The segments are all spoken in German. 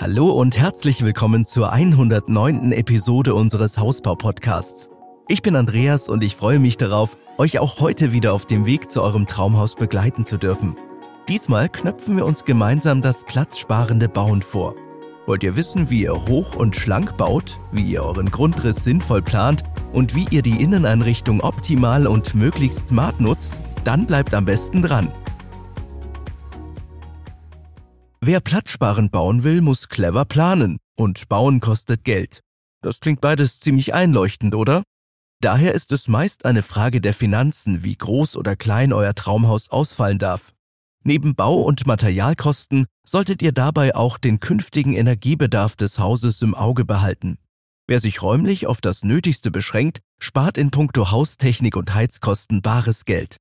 Hallo und herzlich willkommen zur 109. Episode unseres Hausbau-Podcasts. Ich bin Andreas und ich freue mich darauf, euch auch heute wieder auf dem Weg zu eurem Traumhaus begleiten zu dürfen. Diesmal knöpfen wir uns gemeinsam das platzsparende Bauen vor. Wollt ihr wissen, wie ihr hoch und schlank baut, wie ihr euren Grundriss sinnvoll plant und wie ihr die Inneneinrichtung optimal und möglichst smart nutzt? Dann bleibt am besten dran. Wer platzsparend bauen will, muss clever planen und bauen kostet Geld. Das klingt beides ziemlich einleuchtend, oder? Daher ist es meist eine Frage der Finanzen, wie groß oder klein euer Traumhaus ausfallen darf. Neben Bau- und Materialkosten solltet ihr dabei auch den künftigen Energiebedarf des Hauses im Auge behalten. Wer sich räumlich auf das Nötigste beschränkt, spart in puncto Haustechnik und Heizkosten bares Geld.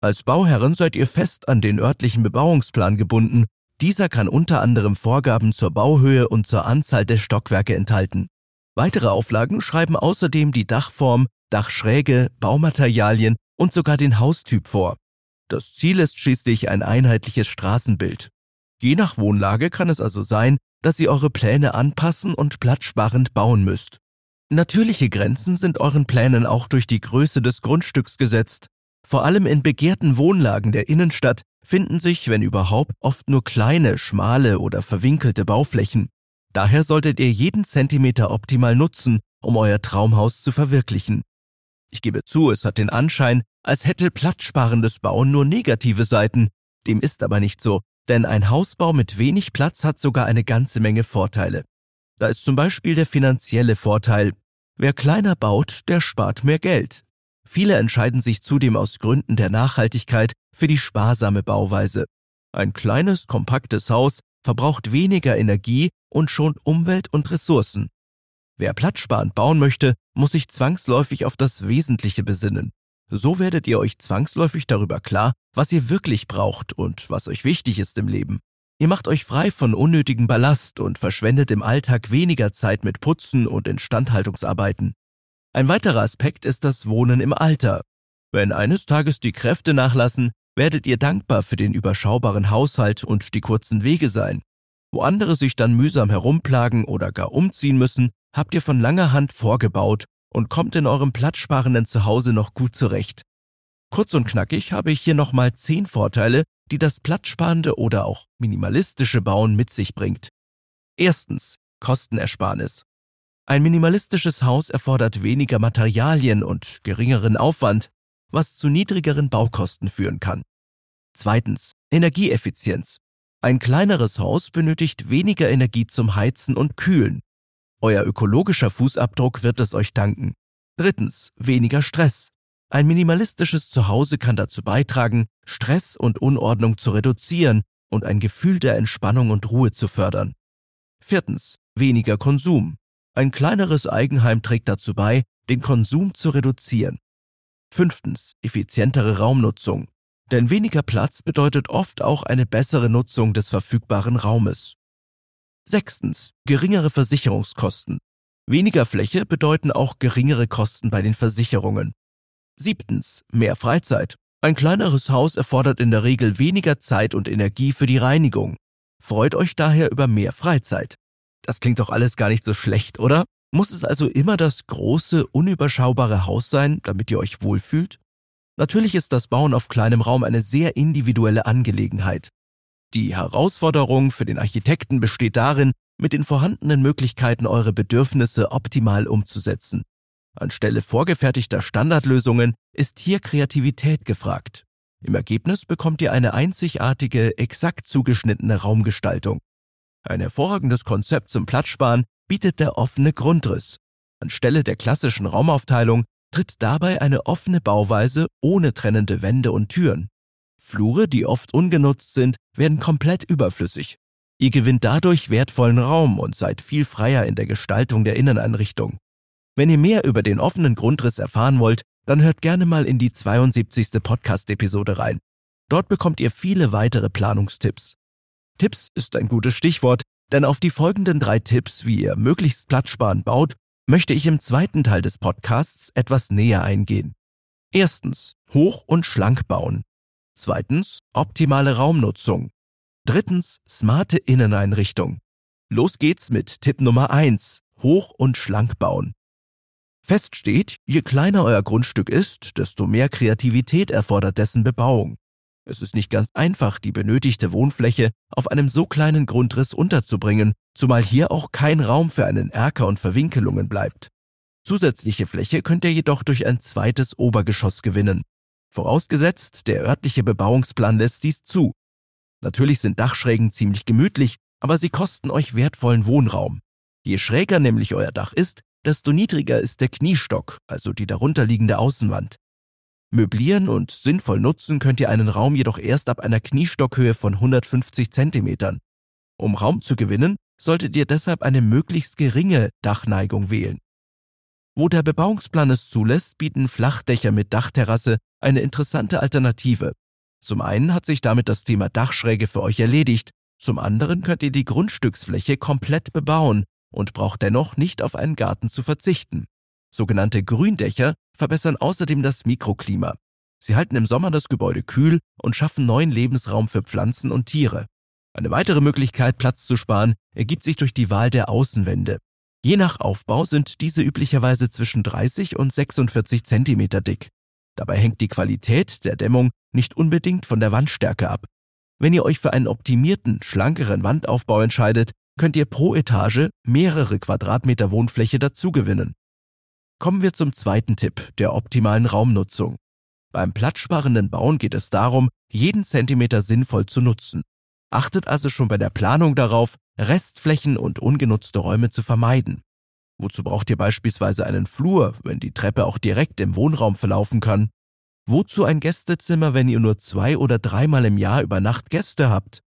Als Bauherren seid ihr fest an den örtlichen Bebauungsplan gebunden dieser kann unter anderem Vorgaben zur Bauhöhe und zur Anzahl der Stockwerke enthalten. Weitere Auflagen schreiben außerdem die Dachform, Dachschräge, Baumaterialien und sogar den Haustyp vor. Das Ziel ist schließlich ein einheitliches Straßenbild. Je nach Wohnlage kann es also sein, dass ihr eure Pläne anpassen und platzsparend bauen müsst. Natürliche Grenzen sind euren Plänen auch durch die Größe des Grundstücks gesetzt. Vor allem in begehrten Wohnlagen der Innenstadt finden sich, wenn überhaupt, oft nur kleine, schmale oder verwinkelte Bauflächen. Daher solltet ihr jeden Zentimeter optimal nutzen, um euer Traumhaus zu verwirklichen. Ich gebe zu, es hat den Anschein, als hätte platzsparendes Bauen nur negative Seiten. Dem ist aber nicht so, denn ein Hausbau mit wenig Platz hat sogar eine ganze Menge Vorteile. Da ist zum Beispiel der finanzielle Vorteil. Wer kleiner baut, der spart mehr Geld. Viele entscheiden sich zudem aus Gründen der Nachhaltigkeit für die sparsame Bauweise. Ein kleines, kompaktes Haus verbraucht weniger Energie und schont Umwelt und Ressourcen. Wer platzsparend bauen möchte, muss sich zwangsläufig auf das Wesentliche besinnen. So werdet ihr euch zwangsläufig darüber klar, was ihr wirklich braucht und was euch wichtig ist im Leben. Ihr macht euch frei von unnötigem Ballast und verschwendet im Alltag weniger Zeit mit Putzen und Instandhaltungsarbeiten. Ein weiterer Aspekt ist das Wohnen im Alter. Wenn eines Tages die Kräfte nachlassen, werdet ihr dankbar für den überschaubaren Haushalt und die kurzen Wege sein. Wo andere sich dann mühsam herumplagen oder gar umziehen müssen, habt ihr von langer Hand vorgebaut und kommt in eurem platzsparenden Zuhause noch gut zurecht. Kurz und knackig habe ich hier nochmal zehn Vorteile, die das platzsparende oder auch minimalistische Bauen mit sich bringt. Erstens Kostenersparnis. Ein minimalistisches Haus erfordert weniger Materialien und geringeren Aufwand, was zu niedrigeren Baukosten führen kann. Zweitens. Energieeffizienz. Ein kleineres Haus benötigt weniger Energie zum Heizen und Kühlen. Euer ökologischer Fußabdruck wird es euch danken. Drittens. Weniger Stress. Ein minimalistisches Zuhause kann dazu beitragen, Stress und Unordnung zu reduzieren und ein Gefühl der Entspannung und Ruhe zu fördern. Viertens. Weniger Konsum. Ein kleineres Eigenheim trägt dazu bei, den Konsum zu reduzieren. Fünftens. Effizientere Raumnutzung. Denn weniger Platz bedeutet oft auch eine bessere Nutzung des verfügbaren Raumes. Sechstens. Geringere Versicherungskosten. Weniger Fläche bedeuten auch geringere Kosten bei den Versicherungen. Siebtens. Mehr Freizeit. Ein kleineres Haus erfordert in der Regel weniger Zeit und Energie für die Reinigung. Freut euch daher über mehr Freizeit. Das klingt doch alles gar nicht so schlecht, oder? Muss es also immer das große, unüberschaubare Haus sein, damit ihr euch wohlfühlt? Natürlich ist das Bauen auf kleinem Raum eine sehr individuelle Angelegenheit. Die Herausforderung für den Architekten besteht darin, mit den vorhandenen Möglichkeiten eure Bedürfnisse optimal umzusetzen. Anstelle vorgefertigter Standardlösungen ist hier Kreativität gefragt. Im Ergebnis bekommt ihr eine einzigartige, exakt zugeschnittene Raumgestaltung. Ein hervorragendes Konzept zum Platzsparen bietet der offene Grundriss. Anstelle der klassischen Raumaufteilung tritt dabei eine offene Bauweise ohne trennende Wände und Türen. Flure, die oft ungenutzt sind, werden komplett überflüssig. Ihr gewinnt dadurch wertvollen Raum und seid viel freier in der Gestaltung der Inneneinrichtung. Wenn ihr mehr über den offenen Grundriss erfahren wollt, dann hört gerne mal in die 72. Podcast-Episode rein. Dort bekommt ihr viele weitere Planungstipps. Tipps ist ein gutes Stichwort, denn auf die folgenden drei Tipps, wie ihr möglichst platzsparend baut, möchte ich im zweiten Teil des Podcasts etwas näher eingehen. Erstens, hoch und schlank bauen. Zweitens, optimale Raumnutzung. Drittens, smarte Inneneinrichtung. Los geht's mit Tipp Nummer 1. Hoch und schlank bauen. Fest steht, je kleiner euer Grundstück ist, desto mehr Kreativität erfordert dessen Bebauung. Es ist nicht ganz einfach, die benötigte Wohnfläche auf einem so kleinen Grundriss unterzubringen, zumal hier auch kein Raum für einen Erker und Verwinkelungen bleibt. Zusätzliche Fläche könnt ihr jedoch durch ein zweites Obergeschoss gewinnen. Vorausgesetzt, der örtliche Bebauungsplan lässt dies zu. Natürlich sind Dachschrägen ziemlich gemütlich, aber sie kosten euch wertvollen Wohnraum. Je schräger nämlich euer Dach ist, desto niedriger ist der Kniestock, also die darunterliegende Außenwand. Möblieren und sinnvoll nutzen könnt ihr einen Raum jedoch erst ab einer Kniestockhöhe von 150 Zentimetern. Um Raum zu gewinnen, solltet ihr deshalb eine möglichst geringe Dachneigung wählen. Wo der Bebauungsplan es zulässt, bieten Flachdächer mit Dachterrasse eine interessante Alternative. Zum einen hat sich damit das Thema Dachschräge für euch erledigt, zum anderen könnt ihr die Grundstücksfläche komplett bebauen und braucht dennoch nicht auf einen Garten zu verzichten. Sogenannte Gründächer verbessern außerdem das Mikroklima. Sie halten im Sommer das Gebäude kühl und schaffen neuen Lebensraum für Pflanzen und Tiere. Eine weitere Möglichkeit, Platz zu sparen, ergibt sich durch die Wahl der Außenwände. Je nach Aufbau sind diese üblicherweise zwischen 30 und 46 Zentimeter dick. Dabei hängt die Qualität der Dämmung nicht unbedingt von der Wandstärke ab. Wenn ihr euch für einen optimierten, schlankeren Wandaufbau entscheidet, könnt ihr pro Etage mehrere Quadratmeter Wohnfläche dazugewinnen. Kommen wir zum zweiten Tipp, der optimalen Raumnutzung. Beim platzsparenden Bauen geht es darum, jeden Zentimeter sinnvoll zu nutzen. Achtet also schon bei der Planung darauf, Restflächen und ungenutzte Räume zu vermeiden. Wozu braucht ihr beispielsweise einen Flur, wenn die Treppe auch direkt im Wohnraum verlaufen kann? Wozu ein Gästezimmer, wenn ihr nur zwei oder dreimal im Jahr über Nacht Gäste habt?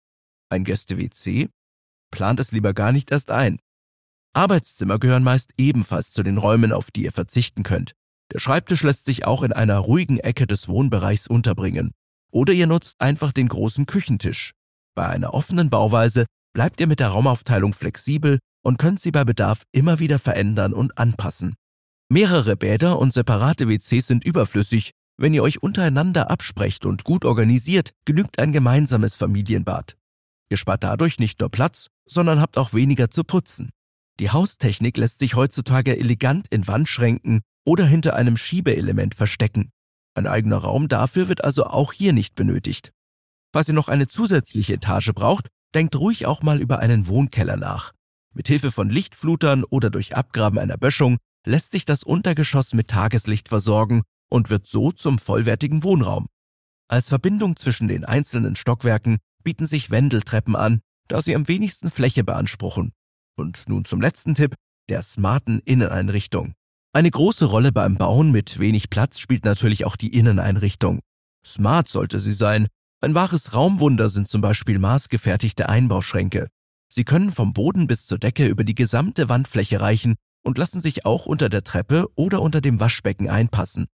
Ein Gäste-WC? Plant es lieber gar nicht erst ein. Arbeitszimmer gehören meist ebenfalls zu den Räumen, auf die ihr verzichten könnt. Der Schreibtisch lässt sich auch in einer ruhigen Ecke des Wohnbereichs unterbringen. Oder ihr nutzt einfach den großen Küchentisch. Bei einer offenen Bauweise bleibt ihr mit der Raumaufteilung flexibel und könnt sie bei Bedarf immer wieder verändern und anpassen. Mehrere Bäder und separate WCs sind überflüssig. Wenn ihr euch untereinander absprecht und gut organisiert, genügt ein gemeinsames Familienbad. Ihr spart dadurch nicht nur Platz, sondern habt auch weniger zu putzen. Die Haustechnik lässt sich heutzutage elegant in Wandschränken oder hinter einem Schiebeelement verstecken. Ein eigener Raum dafür wird also auch hier nicht benötigt. Falls ihr noch eine zusätzliche Etage braucht, denkt ruhig auch mal über einen Wohnkeller nach. Mit Hilfe von Lichtflutern oder durch Abgraben einer Böschung lässt sich das Untergeschoss mit Tageslicht versorgen und wird so zum vollwertigen Wohnraum. Als Verbindung zwischen den einzelnen Stockwerken bieten sich Wendeltreppen an, da sie am wenigsten Fläche beanspruchen und nun zum letzten Tipp, der smarten Inneneinrichtung. Eine große Rolle beim Bauen mit wenig Platz spielt natürlich auch die Inneneinrichtung. Smart sollte sie sein. Ein wahres Raumwunder sind zum Beispiel maßgefertigte Einbauschränke. Sie können vom Boden bis zur Decke über die gesamte Wandfläche reichen und lassen sich auch unter der Treppe oder unter dem Waschbecken einpassen.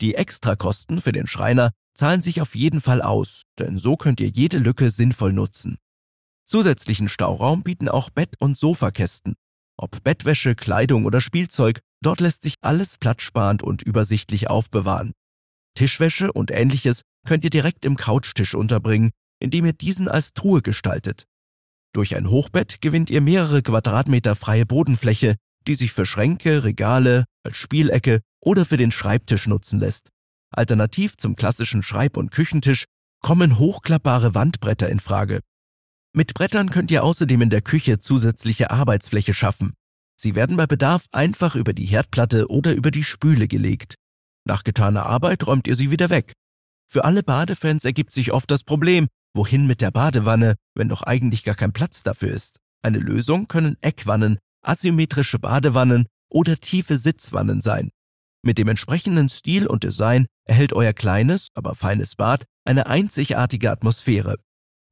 Die Extrakosten für den Schreiner zahlen sich auf jeden Fall aus, denn so könnt ihr jede Lücke sinnvoll nutzen. Zusätzlichen Stauraum bieten auch Bett- und Sofakästen. Ob Bettwäsche, Kleidung oder Spielzeug, dort lässt sich alles platzsparend und übersichtlich aufbewahren. Tischwäsche und ähnliches könnt ihr direkt im Couchtisch unterbringen, indem ihr diesen als Truhe gestaltet. Durch ein Hochbett gewinnt ihr mehrere Quadratmeter freie Bodenfläche, die sich für Schränke, Regale, als Spielecke oder für den Schreibtisch nutzen lässt. Alternativ zum klassischen Schreib- und Küchentisch kommen hochklappbare Wandbretter in Frage, mit Brettern könnt ihr außerdem in der Küche zusätzliche Arbeitsfläche schaffen. Sie werden bei Bedarf einfach über die Herdplatte oder über die Spüle gelegt. Nach getaner Arbeit räumt ihr sie wieder weg. Für alle Badefans ergibt sich oft das Problem, wohin mit der Badewanne, wenn doch eigentlich gar kein Platz dafür ist. Eine Lösung können Eckwannen, asymmetrische Badewannen oder tiefe Sitzwannen sein. Mit dem entsprechenden Stil und Design erhält euer kleines, aber feines Bad eine einzigartige Atmosphäre.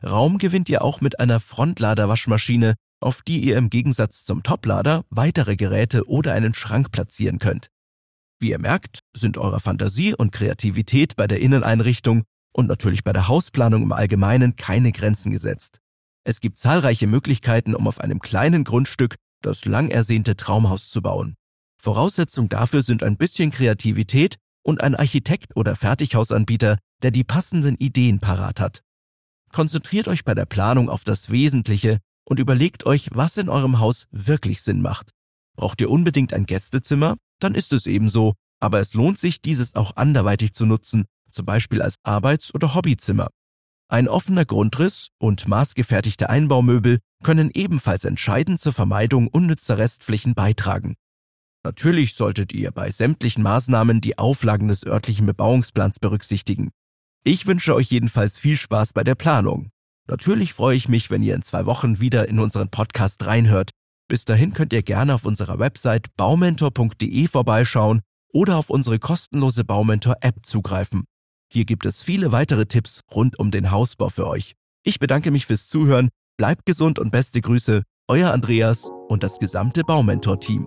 Raum gewinnt ihr auch mit einer Frontlader-Waschmaschine, auf die ihr im Gegensatz zum Toplader weitere Geräte oder einen Schrank platzieren könnt. Wie ihr merkt, sind eurer Fantasie und Kreativität bei der Inneneinrichtung und natürlich bei der Hausplanung im Allgemeinen keine Grenzen gesetzt. Es gibt zahlreiche Möglichkeiten, um auf einem kleinen Grundstück das lang ersehnte Traumhaus zu bauen. Voraussetzung dafür sind ein bisschen Kreativität und ein Architekt oder Fertighausanbieter, der die passenden Ideen parat hat. Konzentriert euch bei der Planung auf das Wesentliche und überlegt euch, was in eurem Haus wirklich Sinn macht. Braucht ihr unbedingt ein Gästezimmer? Dann ist es ebenso, aber es lohnt sich, dieses auch anderweitig zu nutzen, zum Beispiel als Arbeits- oder Hobbyzimmer. Ein offener Grundriss und maßgefertigte Einbaumöbel können ebenfalls entscheidend zur Vermeidung unnützer Restflächen beitragen. Natürlich solltet ihr bei sämtlichen Maßnahmen die Auflagen des örtlichen Bebauungsplans berücksichtigen. Ich wünsche euch jedenfalls viel Spaß bei der Planung. Natürlich freue ich mich, wenn ihr in zwei Wochen wieder in unseren Podcast reinhört. Bis dahin könnt ihr gerne auf unserer Website baumentor.de vorbeischauen oder auf unsere kostenlose Baumentor-App zugreifen. Hier gibt es viele weitere Tipps rund um den Hausbau für euch. Ich bedanke mich fürs Zuhören, bleibt gesund und beste Grüße, euer Andreas und das gesamte Baumentor-Team.